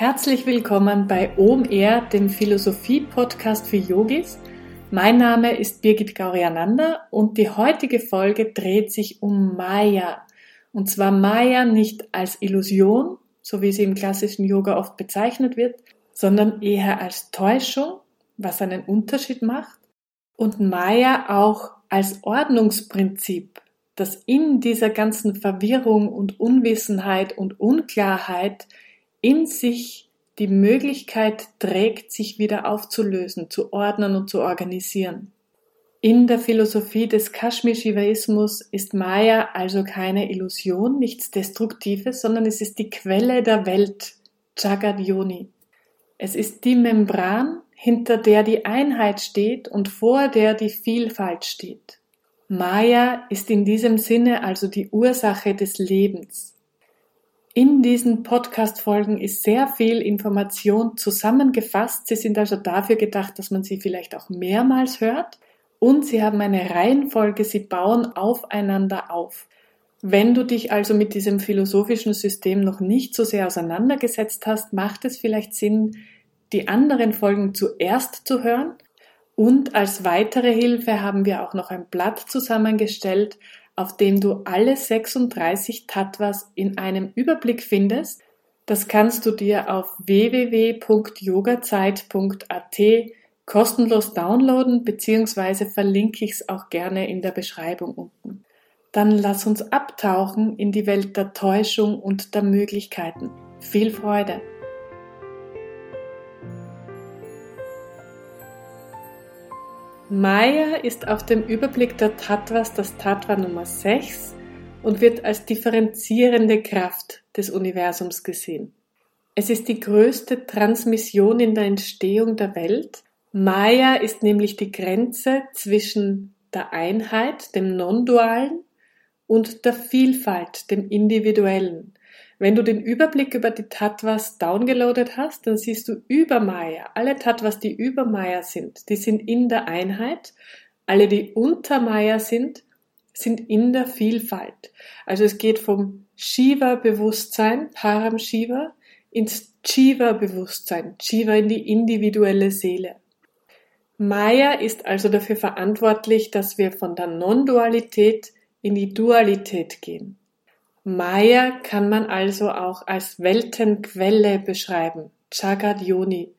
Herzlich willkommen bei OMR, dem Philosophie-Podcast für Yogis. Mein Name ist Birgit Gauriananda und die heutige Folge dreht sich um Maya. Und zwar Maya nicht als Illusion, so wie sie im klassischen Yoga oft bezeichnet wird, sondern eher als Täuschung, was einen Unterschied macht. Und Maya auch als Ordnungsprinzip, das in dieser ganzen Verwirrung und Unwissenheit und Unklarheit in sich die Möglichkeit trägt, sich wieder aufzulösen, zu ordnen und zu organisieren. In der Philosophie des Kashmir-Shivaismus ist Maya also keine Illusion, nichts Destruktives, sondern es ist die Quelle der Welt, Jagat Yoni. Es ist die Membran, hinter der die Einheit steht und vor der die Vielfalt steht. Maya ist in diesem Sinne also die Ursache des Lebens. In diesen Podcast-Folgen ist sehr viel Information zusammengefasst. Sie sind also dafür gedacht, dass man sie vielleicht auch mehrmals hört. Und sie haben eine Reihenfolge, sie bauen aufeinander auf. Wenn du dich also mit diesem philosophischen System noch nicht so sehr auseinandergesetzt hast, macht es vielleicht Sinn, die anderen Folgen zuerst zu hören. Und als weitere Hilfe haben wir auch noch ein Blatt zusammengestellt, auf dem du alle 36 Tattvas in einem Überblick findest. Das kannst du dir auf www.yogazeit.at kostenlos downloaden, beziehungsweise verlinke ich es auch gerne in der Beschreibung unten. Dann lass uns abtauchen in die Welt der Täuschung und der Möglichkeiten. Viel Freude! Maya ist auf dem Überblick der Tattvas das Tattva Nummer 6 und wird als differenzierende Kraft des Universums gesehen. Es ist die größte Transmission in der Entstehung der Welt. Maya ist nämlich die Grenze zwischen der Einheit, dem Non-Dualen, und der Vielfalt, dem Individuellen. Wenn du den Überblick über die Tattvas downgeloadet hast, dann siehst du über Maya, alle Tattvas, die über Maya sind, die sind in der Einheit. Alle, die unter Maya sind, sind in der Vielfalt. Also es geht vom Shiva-Bewusstsein, Param Shiva, ins Chiva-Bewusstsein, Chiva in die individuelle Seele. Maya ist also dafür verantwortlich, dass wir von der Non-Dualität in die Dualität gehen. Maya kann man also auch als Weltenquelle beschreiben, Jagat Yoni.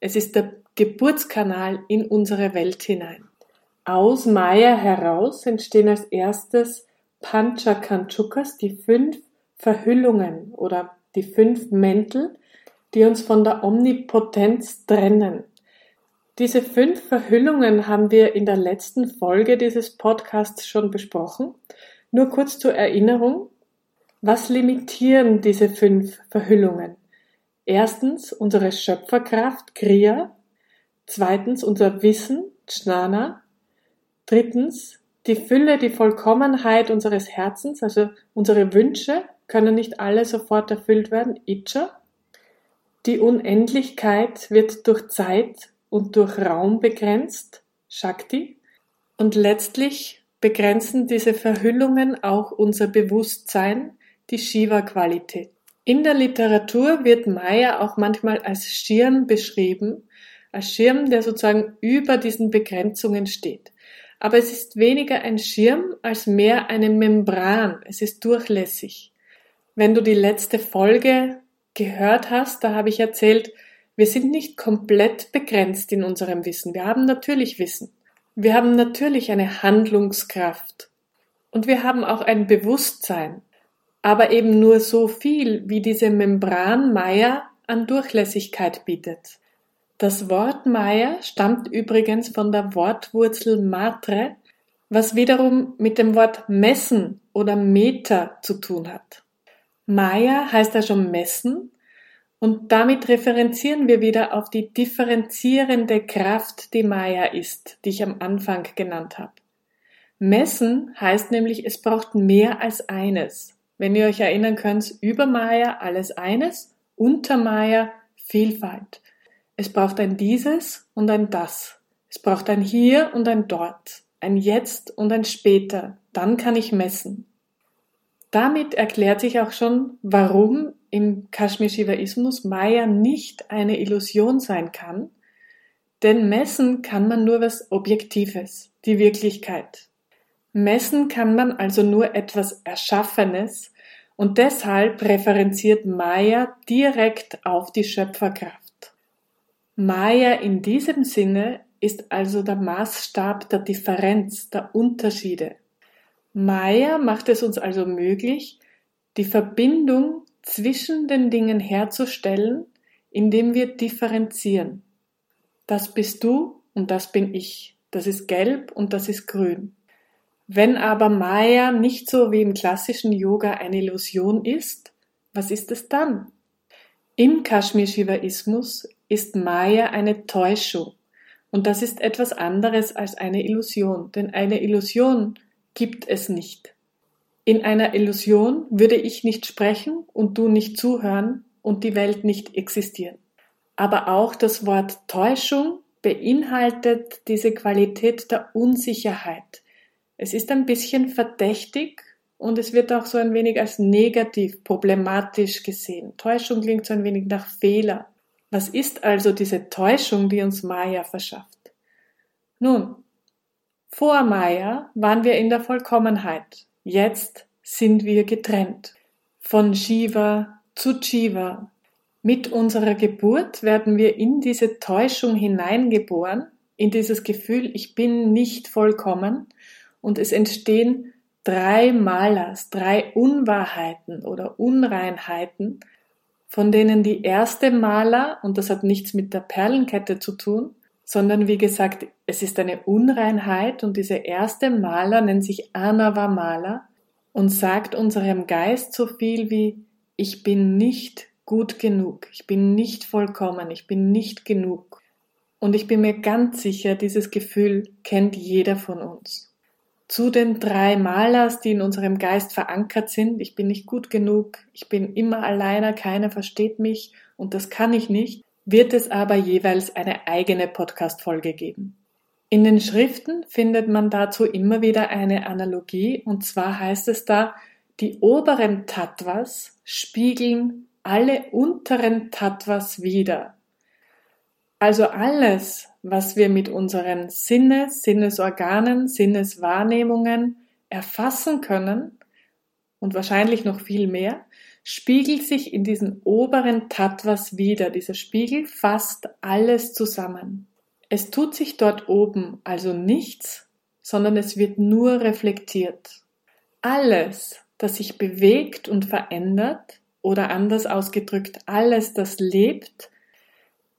Es ist der Geburtskanal in unsere Welt hinein. Aus Maya heraus entstehen als erstes Panchakanchukas, die fünf Verhüllungen oder die fünf Mäntel, die uns von der Omnipotenz trennen. Diese fünf Verhüllungen haben wir in der letzten Folge dieses Podcasts schon besprochen. Nur kurz zur Erinnerung. Was limitieren diese fünf Verhüllungen? Erstens unsere Schöpferkraft, Kriya. Zweitens unser Wissen, Jnana. Drittens die Fülle, die Vollkommenheit unseres Herzens, also unsere Wünsche können nicht alle sofort erfüllt werden, Icha. Die Unendlichkeit wird durch Zeit und durch Raum begrenzt, Shakti. Und letztlich begrenzen diese Verhüllungen auch unser Bewusstsein, die Shiva-Qualität. In der Literatur wird Maya auch manchmal als Schirm beschrieben, als Schirm, der sozusagen über diesen Begrenzungen steht. Aber es ist weniger ein Schirm als mehr eine Membran. Es ist durchlässig. Wenn du die letzte Folge gehört hast, da habe ich erzählt, wir sind nicht komplett begrenzt in unserem Wissen. Wir haben natürlich Wissen. Wir haben natürlich eine Handlungskraft. Und wir haben auch ein Bewusstsein aber eben nur so viel, wie diese Membran Maya an Durchlässigkeit bietet. Das Wort Maya stammt übrigens von der Wortwurzel matre, was wiederum mit dem Wort messen oder Meter zu tun hat. Maya heißt ja schon messen und damit referenzieren wir wieder auf die differenzierende Kraft, die Maya ist, die ich am Anfang genannt habe. Messen heißt nämlich, es braucht mehr als eines. Wenn ihr euch erinnern könnt, über Maya alles eines, unter Maya Vielfalt. Es braucht ein dieses und ein das. Es braucht ein hier und ein dort, ein jetzt und ein später. Dann kann ich messen. Damit erklärt sich auch schon, warum im Kashmir-Shivaismus Maya nicht eine Illusion sein kann, denn messen kann man nur was Objektives, die Wirklichkeit. Messen kann man also nur etwas Erschaffenes und deshalb referenziert Maya direkt auf die Schöpferkraft. Maya in diesem Sinne ist also der Maßstab der Differenz, der Unterschiede. Maya macht es uns also möglich, die Verbindung zwischen den Dingen herzustellen, indem wir differenzieren. Das bist du und das bin ich. Das ist gelb und das ist grün. Wenn aber Maya nicht so wie im klassischen Yoga eine Illusion ist, was ist es dann? Im Kashmir-Shivaismus ist Maya eine Täuschung. Und das ist etwas anderes als eine Illusion, denn eine Illusion gibt es nicht. In einer Illusion würde ich nicht sprechen und du nicht zuhören und die Welt nicht existieren. Aber auch das Wort Täuschung beinhaltet diese Qualität der Unsicherheit. Es ist ein bisschen verdächtig und es wird auch so ein wenig als negativ, problematisch gesehen. Täuschung klingt so ein wenig nach Fehler. Was ist also diese Täuschung, die uns Maya verschafft? Nun, vor Maya waren wir in der Vollkommenheit. Jetzt sind wir getrennt. Von Shiva zu Jiva. Mit unserer Geburt werden wir in diese Täuschung hineingeboren, in dieses Gefühl, ich bin nicht vollkommen, und es entstehen drei Malas, drei Unwahrheiten oder Unreinheiten, von denen die erste Mala, und das hat nichts mit der Perlenkette zu tun, sondern wie gesagt, es ist eine Unreinheit und diese erste Maler nennt sich Anava Mala und sagt unserem Geist so viel wie ich bin nicht gut genug, ich bin nicht vollkommen, ich bin nicht genug. Und ich bin mir ganz sicher, dieses Gefühl kennt jeder von uns. Zu den drei Malers, die in unserem Geist verankert sind, ich bin nicht gut genug, ich bin immer alleiner, keiner versteht mich. Und das kann ich nicht, wird es aber jeweils eine eigene Podcast-Folge geben. In den Schriften findet man dazu immer wieder eine Analogie. Und zwar heißt es da, die oberen Tattvas spiegeln alle unteren Tattvas wider. Also alles, was wir mit unseren Sinne, Sinnesorganen, Sinneswahrnehmungen erfassen können und wahrscheinlich noch viel mehr, spiegelt sich in diesen oberen Tattvas wieder. Dieser Spiegel fasst alles zusammen. Es tut sich dort oben also nichts, sondern es wird nur reflektiert. Alles, das sich bewegt und verändert, oder anders ausgedrückt, alles, das lebt,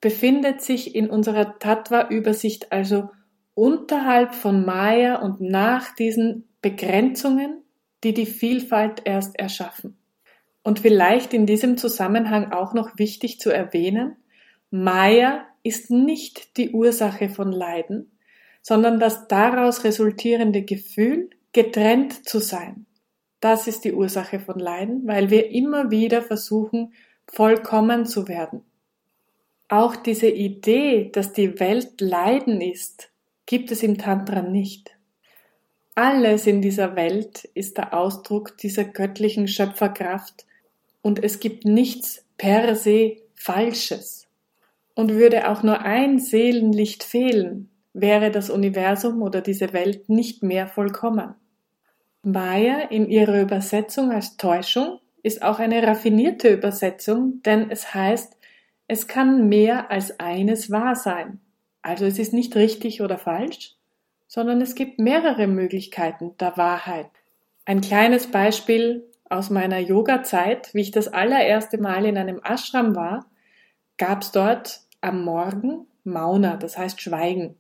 befindet sich in unserer Tattva-Übersicht also unterhalb von Maya und nach diesen Begrenzungen, die die Vielfalt erst erschaffen. Und vielleicht in diesem Zusammenhang auch noch wichtig zu erwähnen, Maya ist nicht die Ursache von Leiden, sondern das daraus resultierende Gefühl, getrennt zu sein. Das ist die Ursache von Leiden, weil wir immer wieder versuchen, vollkommen zu werden. Auch diese Idee, dass die Welt Leiden ist, gibt es im Tantra nicht. Alles in dieser Welt ist der Ausdruck dieser göttlichen Schöpferkraft, und es gibt nichts per se Falsches. Und würde auch nur ein Seelenlicht fehlen, wäre das Universum oder diese Welt nicht mehr vollkommen. Maya in ihrer Übersetzung als Täuschung ist auch eine raffinierte Übersetzung, denn es heißt, es kann mehr als eines wahr sein. Also es ist nicht richtig oder falsch, sondern es gibt mehrere Möglichkeiten der Wahrheit. Ein kleines Beispiel aus meiner Yoga-Zeit, wie ich das allererste Mal in einem Ashram war, gab es dort am Morgen Mauna, das heißt Schweigen,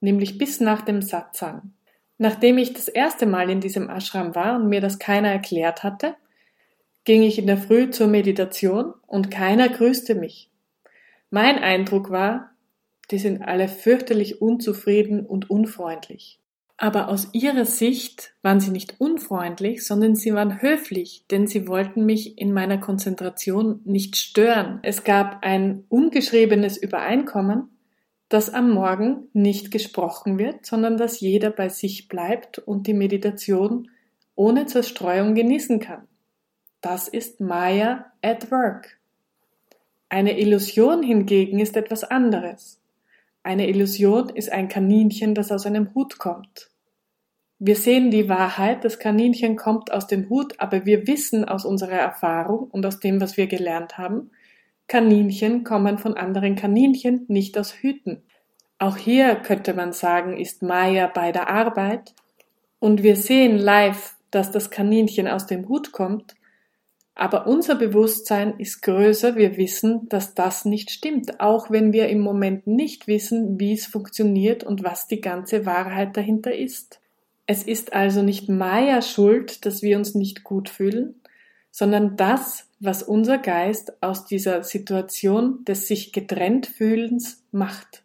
nämlich bis nach dem Satsang. Nachdem ich das erste Mal in diesem Ashram war und mir das keiner erklärt hatte, ging ich in der Früh zur Meditation und keiner grüßte mich. Mein Eindruck war, die sind alle fürchterlich unzufrieden und unfreundlich. Aber aus ihrer Sicht waren sie nicht unfreundlich, sondern sie waren höflich, denn sie wollten mich in meiner Konzentration nicht stören. Es gab ein ungeschriebenes Übereinkommen, dass am Morgen nicht gesprochen wird, sondern dass jeder bei sich bleibt und die Meditation ohne Zerstreuung genießen kann. das ist Maya at work. Eine Illusion hingegen ist etwas anderes. Eine Illusion ist ein Kaninchen, das aus einem Hut kommt. Wir sehen die Wahrheit, das Kaninchen kommt aus dem Hut, aber wir wissen aus unserer Erfahrung und aus dem, was wir gelernt haben, Kaninchen kommen von anderen Kaninchen, nicht aus Hüten. Auch hier könnte man sagen, ist Maya bei der Arbeit und wir sehen live, dass das Kaninchen aus dem Hut kommt, aber unser Bewusstsein ist größer, wir wissen, dass das nicht stimmt, auch wenn wir im Moment nicht wissen, wie es funktioniert und was die ganze Wahrheit dahinter ist. Es ist also nicht Maya schuld, dass wir uns nicht gut fühlen, sondern das, was unser Geist aus dieser Situation des sich getrennt fühlens macht,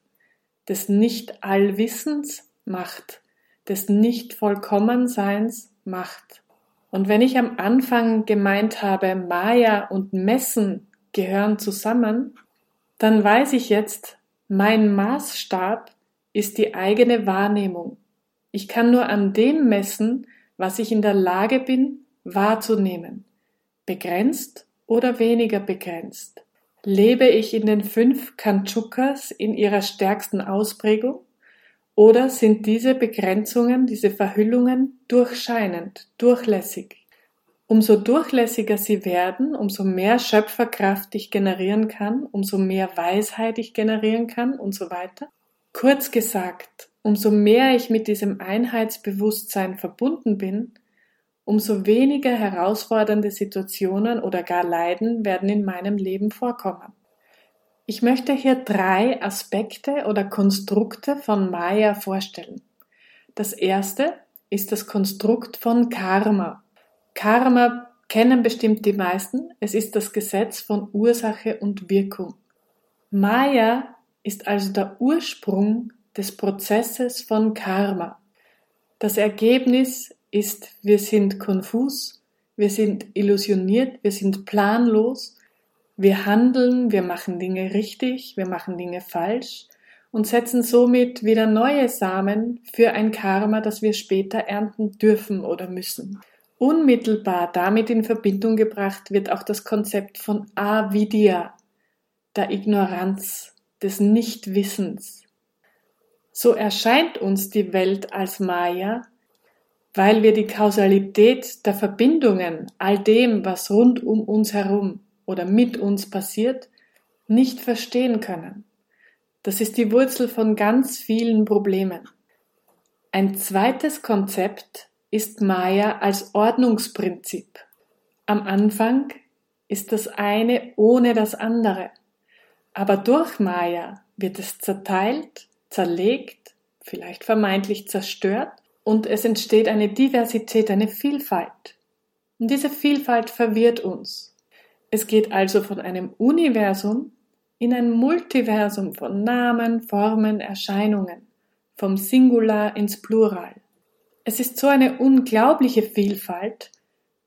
des Nicht-Allwissens macht, des Nicht-Vollkommenseins macht. Und wenn ich am Anfang gemeint habe, Maya und Messen gehören zusammen, dann weiß ich jetzt, mein Maßstab ist die eigene Wahrnehmung. Ich kann nur an dem messen, was ich in der Lage bin wahrzunehmen. Begrenzt oder weniger begrenzt? Lebe ich in den fünf Kanchukas in ihrer stärksten Ausprägung? Oder sind diese Begrenzungen, diese Verhüllungen durchscheinend, durchlässig? Umso durchlässiger sie werden, umso mehr Schöpferkraft ich generieren kann, umso mehr Weisheit ich generieren kann und so weiter. Kurz gesagt, umso mehr ich mit diesem Einheitsbewusstsein verbunden bin, umso weniger herausfordernde Situationen oder gar Leiden werden in meinem Leben vorkommen. Ich möchte hier drei Aspekte oder Konstrukte von Maya vorstellen. Das erste ist das Konstrukt von Karma. Karma kennen bestimmt die meisten. Es ist das Gesetz von Ursache und Wirkung. Maya ist also der Ursprung des Prozesses von Karma. Das Ergebnis ist, wir sind konfus, wir sind illusioniert, wir sind planlos, wir handeln, wir machen Dinge richtig, wir machen Dinge falsch und setzen somit wieder neue Samen für ein Karma, das wir später ernten dürfen oder müssen. Unmittelbar damit in Verbindung gebracht wird auch das Konzept von Avidya, der Ignoranz, des Nichtwissens. So erscheint uns die Welt als Maya, weil wir die Kausalität der Verbindungen, all dem, was rund um uns herum oder mit uns passiert, nicht verstehen können. Das ist die Wurzel von ganz vielen Problemen. Ein zweites Konzept ist Maya als Ordnungsprinzip. Am Anfang ist das eine ohne das andere. Aber durch Maya wird es zerteilt, zerlegt, vielleicht vermeintlich zerstört und es entsteht eine Diversität, eine Vielfalt. Und diese Vielfalt verwirrt uns. Es geht also von einem Universum in ein Multiversum von Namen, Formen, Erscheinungen, vom Singular ins Plural. Es ist so eine unglaubliche Vielfalt,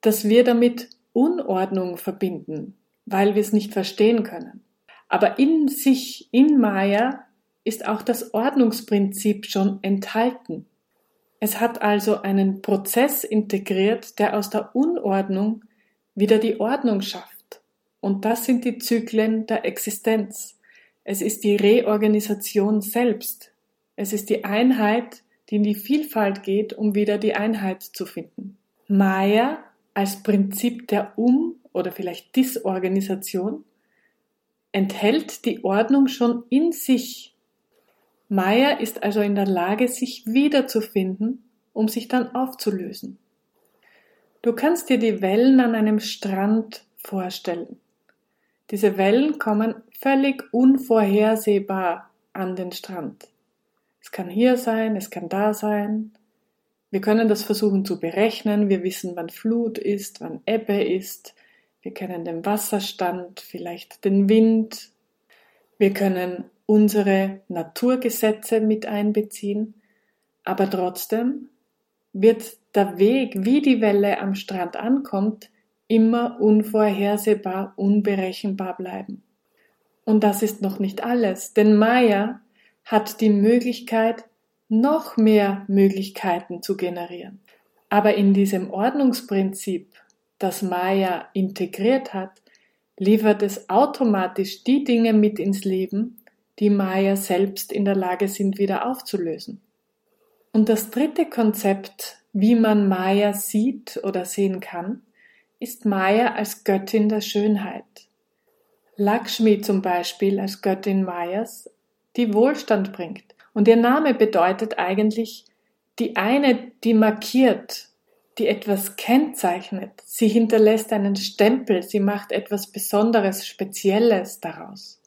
dass wir damit Unordnung verbinden, weil wir es nicht verstehen können. Aber in sich, in Maya, ist auch das Ordnungsprinzip schon enthalten. Es hat also einen Prozess integriert, der aus der Unordnung wieder die Ordnung schafft. Und das sind die Zyklen der Existenz. Es ist die Reorganisation selbst. Es ist die Einheit, die in die Vielfalt geht, um wieder die Einheit zu finden. Maya als Prinzip der Um- oder vielleicht Disorganisation enthält die Ordnung schon in sich Maya ist also in der Lage, sich wiederzufinden, um sich dann aufzulösen. Du kannst dir die Wellen an einem Strand vorstellen. Diese Wellen kommen völlig unvorhersehbar an den Strand. Es kann hier sein, es kann da sein. Wir können das versuchen zu berechnen. Wir wissen, wann Flut ist, wann Ebbe ist. Wir kennen den Wasserstand, vielleicht den Wind. Wir können unsere Naturgesetze mit einbeziehen, aber trotzdem wird der Weg, wie die Welle am Strand ankommt, immer unvorhersehbar, unberechenbar bleiben. Und das ist noch nicht alles, denn Maya hat die Möglichkeit, noch mehr Möglichkeiten zu generieren. Aber in diesem Ordnungsprinzip das Maya integriert hat, liefert es automatisch die Dinge mit ins Leben, die Maya selbst in der Lage sind wieder aufzulösen. Und das dritte Konzept, wie man Maya sieht oder sehen kann, ist Maya als Göttin der Schönheit. Lakshmi zum Beispiel als Göttin Mayas, die Wohlstand bringt. Und ihr Name bedeutet eigentlich die eine, die markiert, die etwas kennzeichnet. Sie hinterlässt einen Stempel, sie macht etwas Besonderes, Spezielles daraus.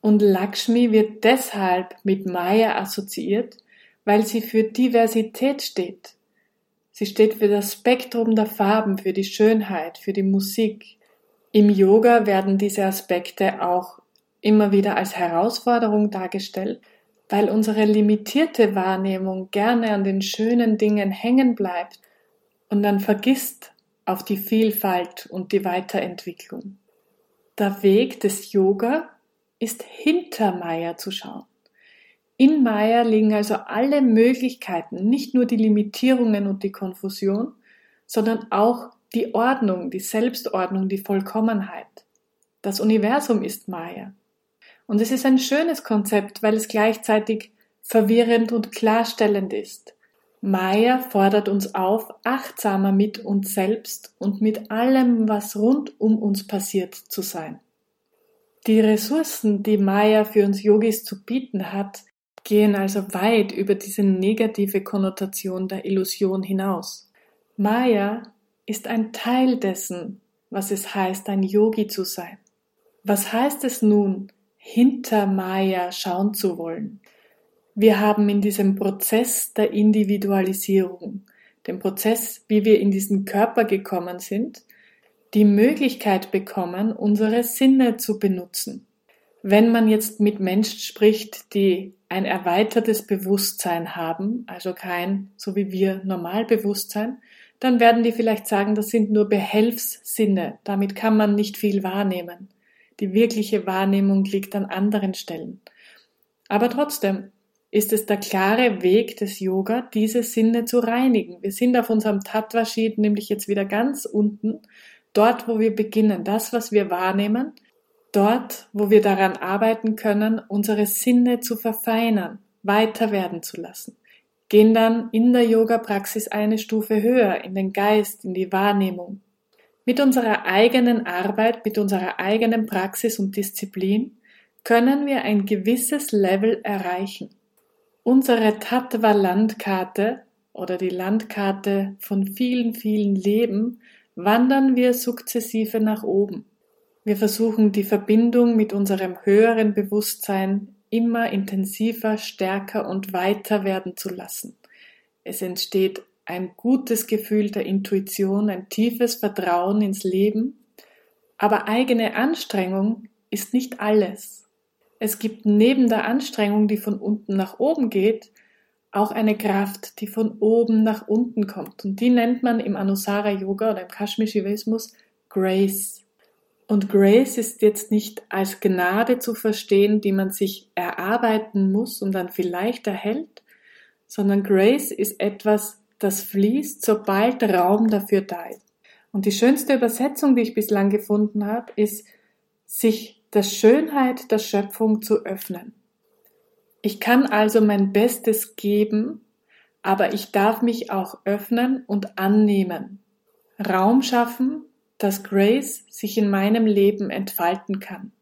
Und Lakshmi wird deshalb mit Maya assoziiert, weil sie für Diversität steht. Sie steht für das Spektrum der Farben, für die Schönheit, für die Musik. Im Yoga werden diese Aspekte auch immer wieder als Herausforderung dargestellt, weil unsere limitierte Wahrnehmung gerne an den schönen Dingen hängen bleibt und dann vergisst auf die Vielfalt und die Weiterentwicklung. Der Weg des Yoga ist hinter Maya zu schauen. In Maya liegen also alle Möglichkeiten, nicht nur die Limitierungen und die Konfusion, sondern auch die Ordnung, die Selbstordnung, die Vollkommenheit. Das Universum ist Maya. Und es ist ein schönes Konzept, weil es gleichzeitig verwirrend und klarstellend ist. Maya fordert uns auf, achtsamer mit uns selbst und mit allem, was rund um uns passiert, zu sein. Die Ressourcen, die Maya für uns Yogis zu bieten hat, gehen also weit über diese negative Konnotation der Illusion hinaus. Maya ist ein Teil dessen, was es heißt, ein Yogi zu sein. Was heißt es nun, hinter Maya schauen zu wollen. Wir haben in diesem Prozess der Individualisierung, dem Prozess, wie wir in diesen Körper gekommen sind, die Möglichkeit bekommen, unsere Sinne zu benutzen. Wenn man jetzt mit Menschen spricht, die ein erweitertes Bewusstsein haben, also kein, so wie wir, Normalbewusstsein, dann werden die vielleicht sagen, das sind nur Behelfssinne, damit kann man nicht viel wahrnehmen. Die wirkliche Wahrnehmung liegt an anderen Stellen. Aber trotzdem ist es der klare Weg des Yoga, diese Sinne zu reinigen. Wir sind auf unserem Tattva-Sheet nämlich jetzt wieder ganz unten, dort, wo wir beginnen, das, was wir wahrnehmen, dort, wo wir daran arbeiten können, unsere Sinne zu verfeinern, weiter werden zu lassen. Gehen dann in der Yoga-Praxis eine Stufe höher, in den Geist, in die Wahrnehmung. Mit unserer eigenen Arbeit, mit unserer eigenen Praxis und Disziplin können wir ein gewisses Level erreichen. Unsere Tattva-Landkarte oder die Landkarte von vielen, vielen Leben wandern wir sukzessive nach oben. Wir versuchen die Verbindung mit unserem höheren Bewusstsein immer intensiver, stärker und weiter werden zu lassen. Es entsteht ein gutes Gefühl der Intuition, ein tiefes Vertrauen ins Leben. Aber eigene Anstrengung ist nicht alles. Es gibt neben der Anstrengung, die von unten nach oben geht, auch eine Kraft, die von oben nach unten kommt. Und die nennt man im Anusara Yoga oder im Kashmir Shivaismus Grace. Und Grace ist jetzt nicht als Gnade zu verstehen, die man sich erarbeiten muss und dann vielleicht erhält, sondern Grace ist etwas das fließt, sobald Raum dafür da ist. Und die schönste Übersetzung, die ich bislang gefunden habe, ist, sich der Schönheit der Schöpfung zu öffnen. Ich kann also mein Bestes geben, aber ich darf mich auch öffnen und annehmen. Raum schaffen, dass Grace sich in meinem Leben entfalten kann.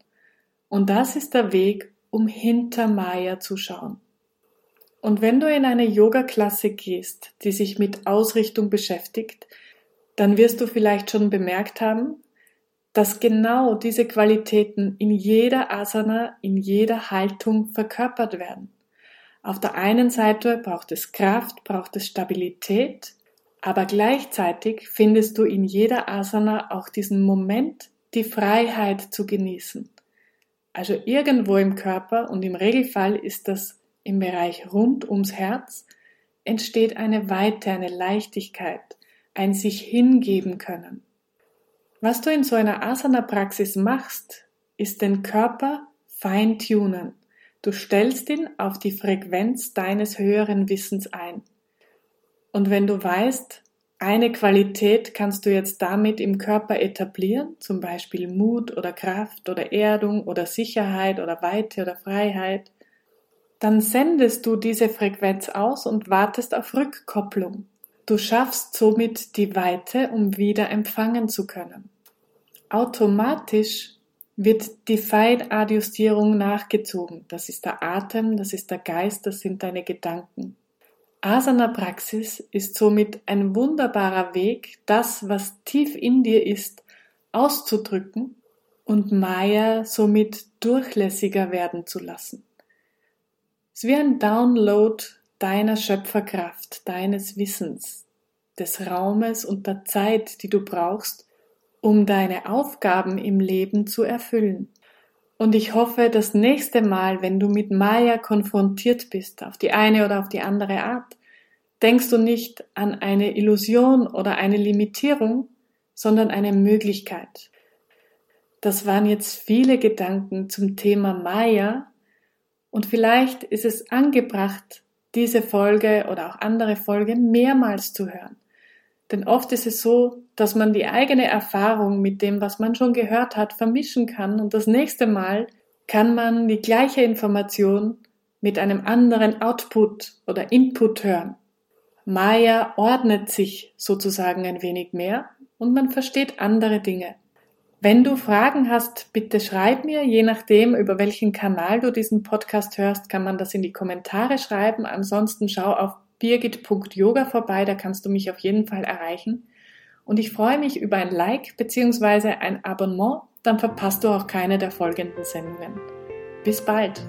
Und das ist der Weg, um hinter Maya zu schauen. Und wenn du in eine Yoga-Klasse gehst, die sich mit Ausrichtung beschäftigt, dann wirst du vielleicht schon bemerkt haben, dass genau diese Qualitäten in jeder Asana, in jeder Haltung verkörpert werden. Auf der einen Seite braucht es Kraft, braucht es Stabilität, aber gleichzeitig findest du in jeder Asana auch diesen Moment, die Freiheit zu genießen. Also irgendwo im Körper und im Regelfall ist das im Bereich rund ums Herz entsteht eine Weite, eine Leichtigkeit, ein sich hingeben können. Was du in so einer Asana-Praxis machst, ist den Körper feintunen. Du stellst ihn auf die Frequenz deines höheren Wissens ein. Und wenn du weißt, eine Qualität kannst du jetzt damit im Körper etablieren, zum Beispiel Mut oder Kraft oder Erdung oder Sicherheit oder Weite oder Freiheit. Dann sendest du diese Frequenz aus und wartest auf Rückkopplung. Du schaffst somit die Weite, um wieder empfangen zu können. Automatisch wird die Feinadjustierung nachgezogen. Das ist der Atem, das ist der Geist, das sind deine Gedanken. Asana-Praxis ist somit ein wunderbarer Weg, das, was tief in dir ist, auszudrücken und Maya somit durchlässiger werden zu lassen. Es ist wie ein Download deiner Schöpferkraft, deines Wissens, des Raumes und der Zeit, die du brauchst, um deine Aufgaben im Leben zu erfüllen. Und ich hoffe, das nächste Mal, wenn du mit Maya konfrontiert bist, auf die eine oder auf die andere Art, denkst du nicht an eine Illusion oder eine Limitierung, sondern eine Möglichkeit. Das waren jetzt viele Gedanken zum Thema Maya und vielleicht ist es angebracht, diese Folge oder auch andere Folge mehrmals zu hören. Denn oft ist es so, dass man die eigene Erfahrung mit dem, was man schon gehört hat, vermischen kann und das nächste Mal kann man die gleiche Information mit einem anderen Output oder Input hören. Maya ordnet sich sozusagen ein wenig mehr und man versteht andere Dinge. Wenn du Fragen hast, bitte schreib mir. Je nachdem, über welchen Kanal du diesen Podcast hörst, kann man das in die Kommentare schreiben. Ansonsten schau auf birgit.yoga vorbei, da kannst du mich auf jeden Fall erreichen. Und ich freue mich über ein Like bzw. ein Abonnement, dann verpasst du auch keine der folgenden Sendungen. Bis bald!